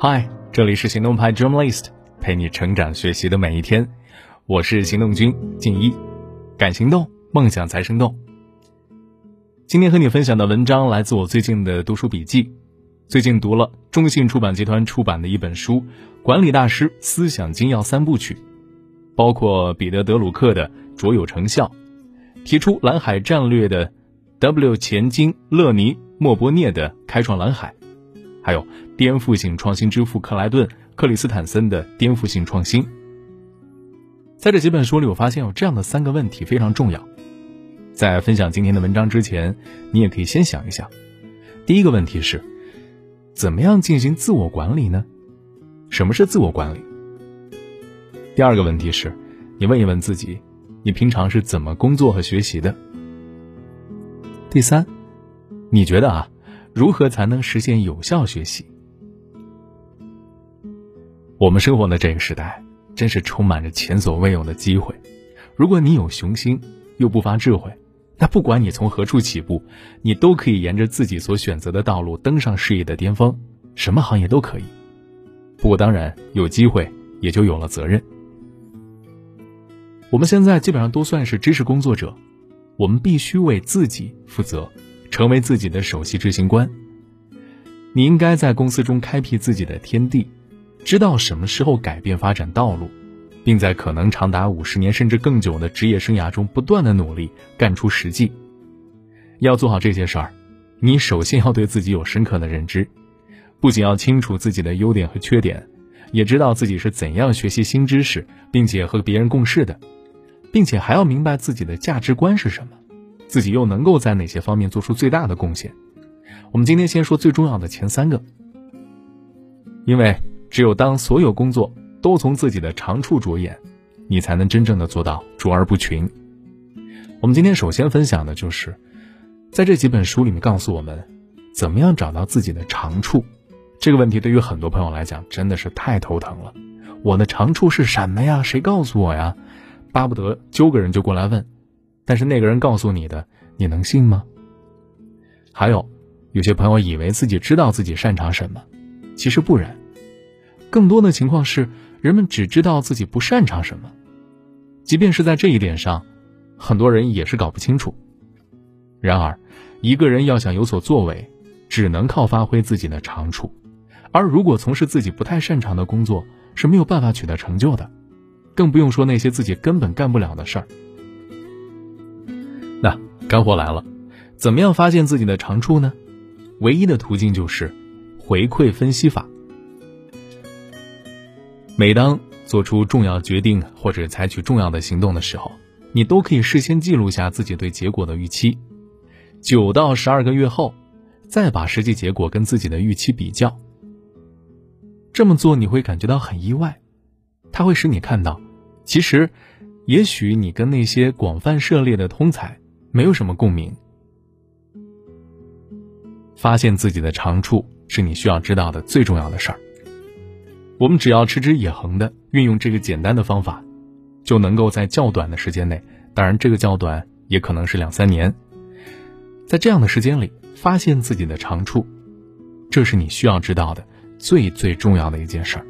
嗨，这里是行动派 Dream List，陪你成长学习的每一天。我是行动君静一，敢行动，梦想才生动。今天和你分享的文章来自我最近的读书笔记。最近读了中信出版集团出版的一本书《管理大师思想精要三部曲》，包括彼得·德鲁克的卓有成效，提出蓝海战略的 W 钱金勒尼莫波涅的开创蓝海。还有颠覆性创新之父克莱顿·克里斯坦森的颠覆性创新。在这几本书里，我发现有这样的三个问题非常重要。在分享今天的文章之前，你也可以先想一想：第一个问题是，怎么样进行自我管理呢？什么是自我管理？第二个问题是，你问一问自己，你平常是怎么工作和学习的？第三，你觉得啊？如何才能实现有效学习？我们生活的这个时代，真是充满着前所未有的机会。如果你有雄心，又不乏智慧，那不管你从何处起步，你都可以沿着自己所选择的道路登上事业的巅峰，什么行业都可以。不过，当然有机会，也就有了责任。我们现在基本上都算是知识工作者，我们必须为自己负责。成为自己的首席执行官。你应该在公司中开辟自己的天地，知道什么时候改变发展道路，并在可能长达五十年甚至更久的职业生涯中不断的努力，干出实际。要做好这些事儿，你首先要对自己有深刻的认知，不仅要清楚自己的优点和缺点，也知道自己是怎样学习新知识，并且和别人共事的，并且还要明白自己的价值观是什么。自己又能够在哪些方面做出最大的贡献？我们今天先说最重要的前三个，因为只有当所有工作都从自己的长处着眼，你才能真正的做到卓而不群。我们今天首先分享的就是，在这几本书里面告诉我们，怎么样找到自己的长处。这个问题对于很多朋友来讲真的是太头疼了。我的长处是什么呀？谁告诉我呀？巴不得揪个人就过来问。但是那个人告诉你的，你能信吗？还有，有些朋友以为自己知道自己擅长什么，其实不然。更多的情况是，人们只知道自己不擅长什么，即便是在这一点上，很多人也是搞不清楚。然而，一个人要想有所作为，只能靠发挥自己的长处，而如果从事自己不太擅长的工作，是没有办法取得成就的，更不用说那些自己根本干不了的事儿。干货来了，怎么样发现自己的长处呢？唯一的途径就是回馈分析法。每当做出重要决定或者采取重要的行动的时候，你都可以事先记录下自己对结果的预期，九到十二个月后，再把实际结果跟自己的预期比较。这么做你会感觉到很意外，它会使你看到，其实，也许你跟那些广泛涉猎的通才。没有什么共鸣。发现自己的长处是你需要知道的最重要的事儿。我们只要持之以恒的运用这个简单的方法，就能够在较短的时间内，当然这个较短也可能是两三年，在这样的时间里发现自己的长处，这是你需要知道的最最重要的一件事儿。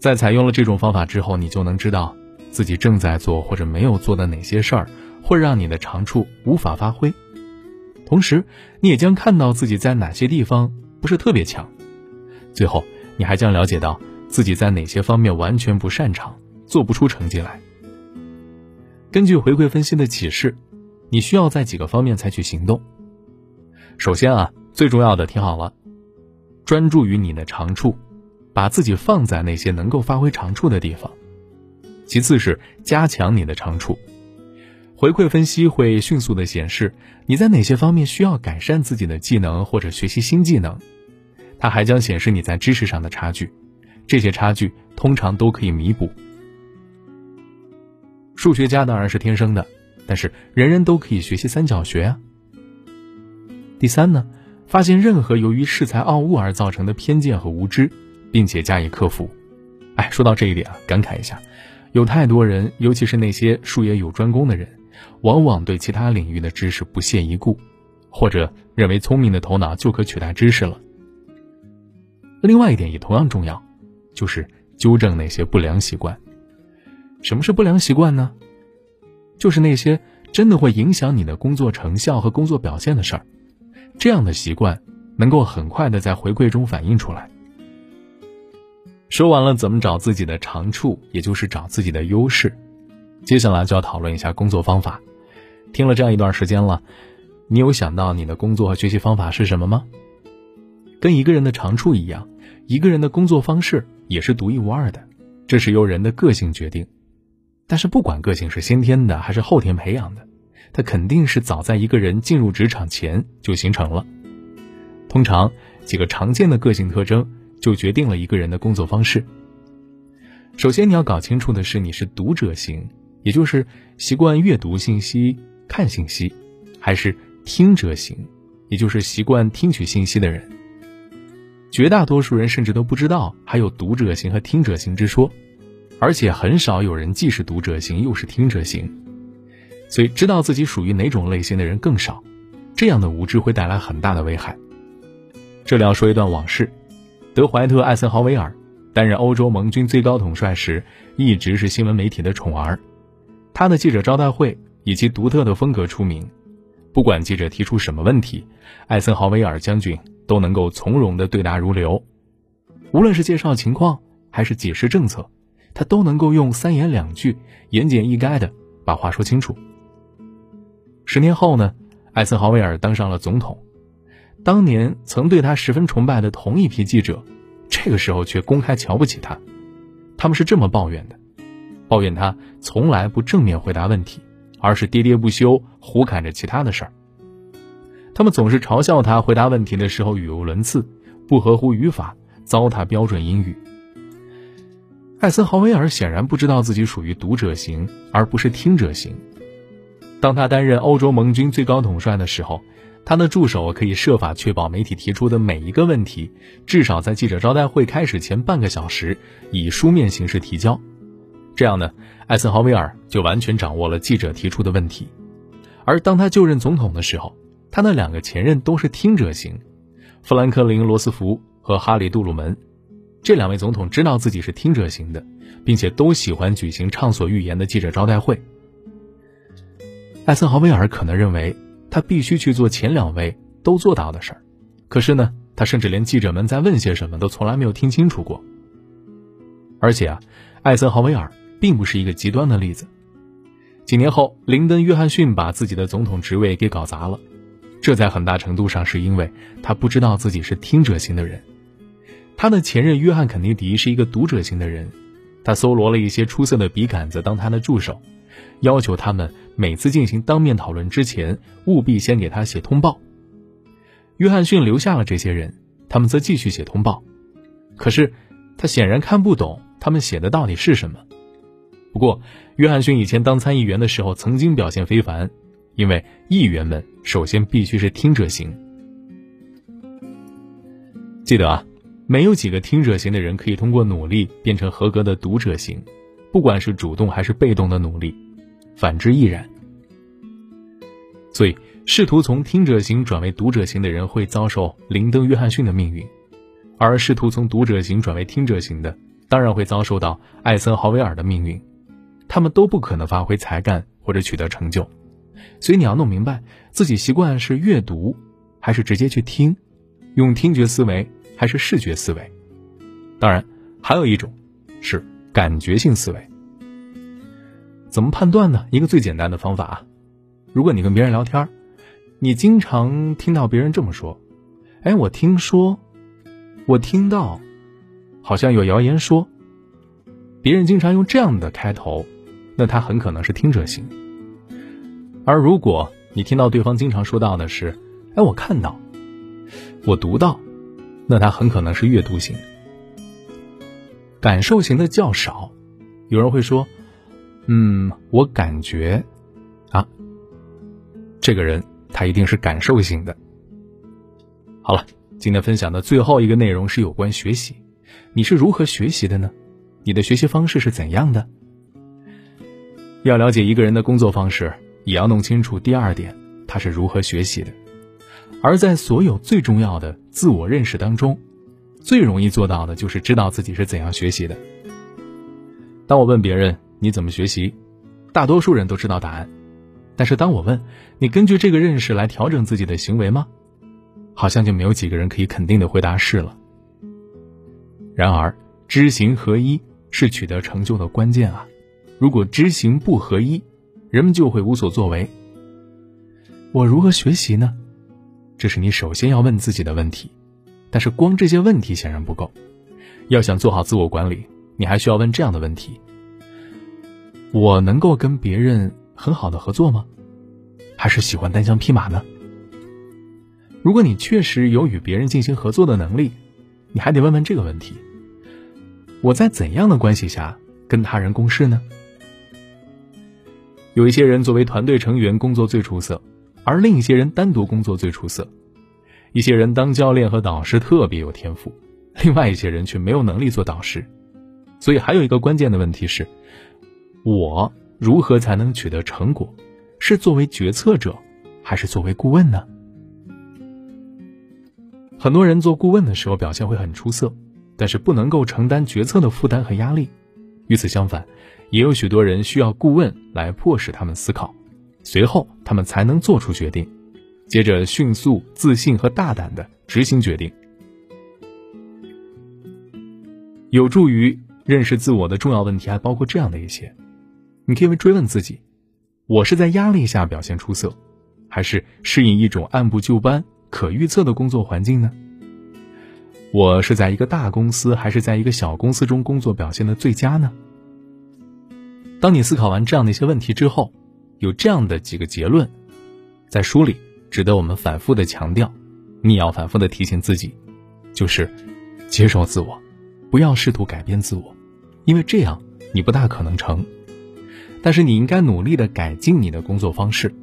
在采用了这种方法之后，你就能知道自己正在做或者没有做的哪些事儿。会让你的长处无法发挥，同时你也将看到自己在哪些地方不是特别强，最后你还将了解到自己在哪些方面完全不擅长，做不出成绩来。根据回馈分析的启示，你需要在几个方面采取行动。首先啊，最重要的听好了，专注于你的长处，把自己放在那些能够发挥长处的地方。其次是加强你的长处。回馈分析会迅速的显示你在哪些方面需要改善自己的技能或者学习新技能，它还将显示你在知识上的差距，这些差距通常都可以弥补。数学家当然是天生的，但是人人都可以学习三角学啊。第三呢，发现任何由于恃才傲物而造成的偏见和无知，并且加以克服。哎，说到这一点啊，感慨一下，有太多人，尤其是那些术业有专攻的人。往往对其他领域的知识不屑一顾，或者认为聪明的头脑就可取代知识了，另外一点也同样重要，就是纠正那些不良习惯。什么是不良习惯呢？就是那些真的会影响你的工作成效和工作表现的事儿。这样的习惯能够很快的在回馈中反映出来。说完了怎么找自己的长处，也就是找自己的优势，接下来就要讨论一下工作方法。听了这样一段时间了，你有想到你的工作和学习方法是什么吗？跟一个人的长处一样，一个人的工作方式也是独一无二的，这是由人的个性决定。但是不管个性是先天的还是后天培养的，它肯定是早在一个人进入职场前就形成了。通常几个常见的个性特征就决定了一个人的工作方式。首先你要搞清楚的是，你是读者型，也就是习惯阅读信息、看信息，还是听者型，也就是习惯听取信息的人。绝大多数人甚至都不知道还有读者型和听者型之说，而且很少有人既是读者型又是听者型，所以知道自己属于哪种类型的人更少。这样的无知会带来很大的危害。这里要说一段往事：德怀特·艾森豪威尔担任欧洲盟军最高统帅时，一直是新闻媒体的宠儿。他的记者招待会以其独特的风格出名，不管记者提出什么问题，艾森豪威尔将军。都能够从容的对答如流，无论是介绍情况还是解释政策，他都能够用三言两句、言简意赅的把话说清楚。十年后呢，艾森豪威尔当上了总统，当年曾对他十分崇拜的同一批记者，这个时候却公开瞧不起他。他们是这么抱怨的：抱怨他从来不正面回答问题，而是喋喋不休、胡侃着其他的事儿。他们总是嘲笑他回答问题的时候语无伦次，不合乎语法，糟蹋标准英语。艾森豪威尔显然不知道自己属于读者型而不是听者型。当他担任欧洲盟军最高统帅的时候，他的助手可以设法确保媒体提出的每一个问题，至少在记者招待会开始前半个小时以书面形式提交。这样呢，艾森豪威尔就完全掌握了记者提出的问题。而当他就任总统的时候，他的两个前任都是听者型，富兰克林·罗斯福和哈里·杜鲁门，这两位总统知道自己是听者型的，并且都喜欢举行畅所欲言的记者招待会。艾森豪威尔可能认为他必须去做前两位都做到的事儿，可是呢，他甚至连记者们在问些什么都从来没有听清楚过。而且啊，艾森豪威尔并不是一个极端的例子。几年后，林登·约翰逊把自己的总统职位给搞砸了。这在很大程度上是因为他不知道自己是听者型的人。他的前任约翰肯尼迪是一个读者型的人，他搜罗了一些出色的笔杆子当他的助手，要求他们每次进行当面讨论之前务必先给他写通报。约翰逊留下了这些人，他们则继续写通报。可是他显然看不懂他们写的到底是什么。不过，约翰逊以前当参议员的时候曾经表现非凡。因为议员们首先必须是听者型。记得啊，没有几个听者型的人可以通过努力变成合格的读者型，不管是主动还是被动的努力，反之亦然。所以，试图从听者型转为读者型的人会遭受林登·约翰逊的命运，而试图从读者型转为听者型的，当然会遭受到艾森豪威尔的命运。他们都不可能发挥才干或者取得成就。所以你要弄明白自己习惯是阅读，还是直接去听，用听觉思维还是视觉思维。当然，还有一种是感觉性思维。怎么判断呢？一个最简单的方法啊，如果你跟别人聊天，你经常听到别人这么说：“哎，我听说，我听到，好像有谣言说。”别人经常用这样的开头，那他很可能是听者型。而如果你听到对方经常说到的是“哎，我看到，我读到”，那他很可能是阅读型。感受型的较少。有人会说：“嗯，我感觉啊，这个人他一定是感受型的。”好了，今天分享的最后一个内容是有关学习。你是如何学习的呢？你的学习方式是怎样的？要了解一个人的工作方式。也要弄清楚第二点，他是如何学习的。而在所有最重要的自我认识当中，最容易做到的就是知道自己是怎样学习的。当我问别人你怎么学习，大多数人都知道答案，但是当我问你根据这个认识来调整自己的行为吗？好像就没有几个人可以肯定的回答是了。然而，知行合一是取得成就的关键啊！如果知行不合一，人们就会无所作为。我如何学习呢？这是你首先要问自己的问题。但是光这些问题显然不够，要想做好自我管理，你还需要问这样的问题：我能够跟别人很好的合作吗？还是喜欢单枪匹马呢？如果你确实有与别人进行合作的能力，你还得问问这个问题：我在怎样的关系下跟他人共事呢？有一些人作为团队成员工作最出色，而另一些人单独工作最出色。一些人当教练和导师特别有天赋，另外一些人却没有能力做导师。所以还有一个关键的问题是：我如何才能取得成果？是作为决策者，还是作为顾问呢？很多人做顾问的时候表现会很出色，但是不能够承担决策的负担和压力。与此相反，也有许多人需要顾问来迫使他们思考，随后他们才能做出决定。接着，迅速、自信和大胆的执行决定，有助于认识自我的重要问题还包括这样的一些：你可以追问自己，我是在压力下表现出色，还是适应一种按部就班、可预测的工作环境呢？我是在一个大公司，还是在一个小公司中工作表现的最佳呢？当你思考完这样的一些问题之后，有这样的几个结论，在书里。值得我们反复的强调，你也要反复的提醒自己，就是接受自我，不要试图改变自我，因为这样你不大可能成。但是你应该努力的改进你的工作方式。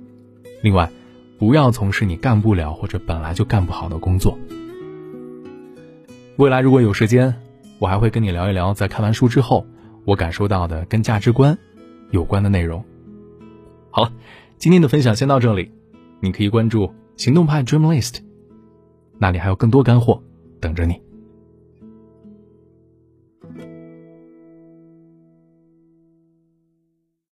另外，不要从事你干不了或者本来就干不好的工作。未来如果有时间，我还会跟你聊一聊，在看完书之后，我感受到的跟价值观有关的内容。好了，今天的分享先到这里。你可以关注行动派 Dream List，那里还有更多干货等着你。